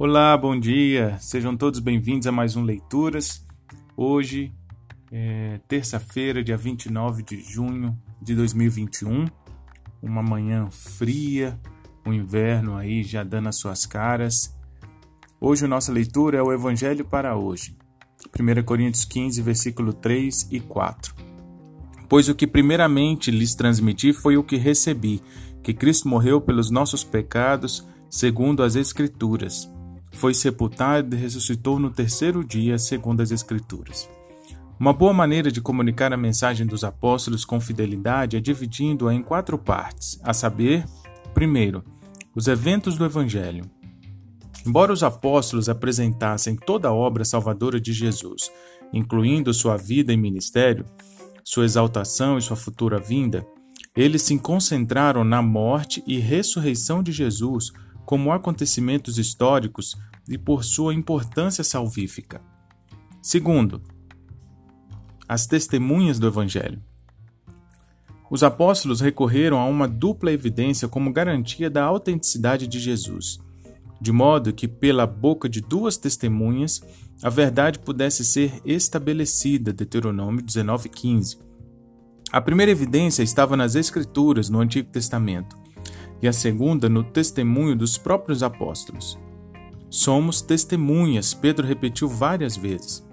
Olá, bom dia. Sejam todos bem-vindos a mais um Leituras. Hoje é terça-feira, dia 29 de junho de 2021. Uma manhã fria, o inverno aí já dando as suas caras. Hoje a nossa leitura é o Evangelho para hoje. 1 Coríntios 15, versículo 3 e 4. Pois o que primeiramente lhes transmiti foi o que recebi, que Cristo morreu pelos nossos pecados, segundo as Escrituras. Foi sepultado e ressuscitou no terceiro dia, segundo as Escrituras. Uma boa maneira de comunicar a mensagem dos apóstolos com fidelidade é dividindo-a em quatro partes, a saber, primeiro, os eventos do Evangelho. Embora os apóstolos apresentassem toda a obra salvadora de Jesus, incluindo sua vida e ministério, sua exaltação e sua futura vinda, eles se concentraram na morte e ressurreição de Jesus como acontecimentos históricos e por sua importância salvífica. Segundo, as testemunhas do Evangelho. Os apóstolos recorreram a uma dupla evidência como garantia da autenticidade de Jesus, de modo que, pela boca de duas testemunhas, a verdade pudesse ser estabelecida. Deuteronômio 19,15. A primeira evidência estava nas Escrituras, no Antigo Testamento, e a segunda no testemunho dos próprios apóstolos. Somos testemunhas, Pedro repetiu várias vezes.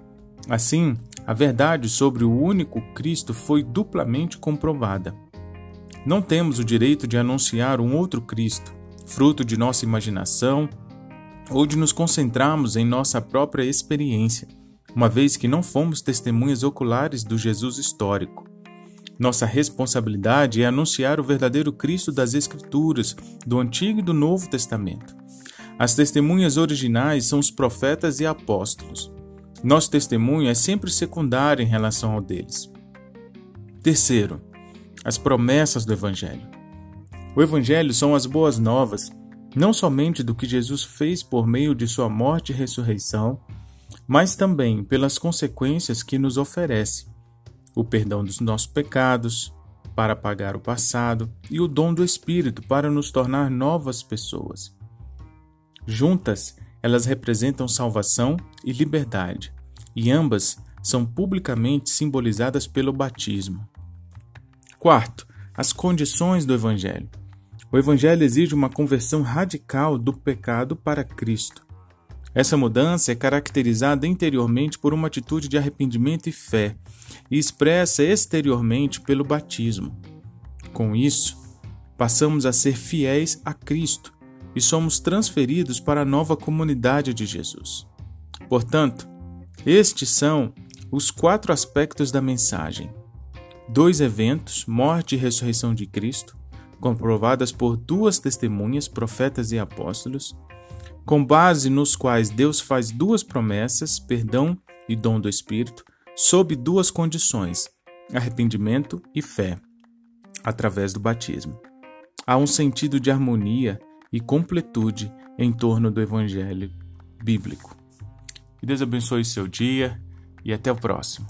Assim, a verdade sobre o único Cristo foi duplamente comprovada. Não temos o direito de anunciar um outro Cristo, fruto de nossa imaginação ou de nos concentrarmos em nossa própria experiência, uma vez que não fomos testemunhas oculares do Jesus histórico. Nossa responsabilidade é anunciar o verdadeiro Cristo das Escrituras, do Antigo e do Novo Testamento. As testemunhas originais são os profetas e apóstolos. Nosso testemunho é sempre secundário em relação ao deles. Terceiro, as promessas do Evangelho. O Evangelho são as boas novas, não somente do que Jesus fez por meio de sua morte e ressurreição, mas também pelas consequências que nos oferece o perdão dos nossos pecados, para apagar o passado, e o dom do Espírito para nos tornar novas pessoas. Juntas, elas representam salvação e liberdade, e ambas são publicamente simbolizadas pelo batismo. Quarto, as condições do Evangelho. O Evangelho exige uma conversão radical do pecado para Cristo. Essa mudança é caracterizada interiormente por uma atitude de arrependimento e fé, e expressa exteriormente pelo batismo. Com isso, passamos a ser fiéis a Cristo e somos transferidos para a nova comunidade de Jesus. Portanto, estes são os quatro aspectos da mensagem: dois eventos, morte e ressurreição de Cristo, comprovadas por duas testemunhas, profetas e apóstolos, com base nos quais Deus faz duas promessas, perdão e dom do Espírito, sob duas condições: arrependimento e fé, através do batismo. Há um sentido de harmonia e completude em torno do Evangelho bíblico. Que Deus abençoe seu dia e até o próximo.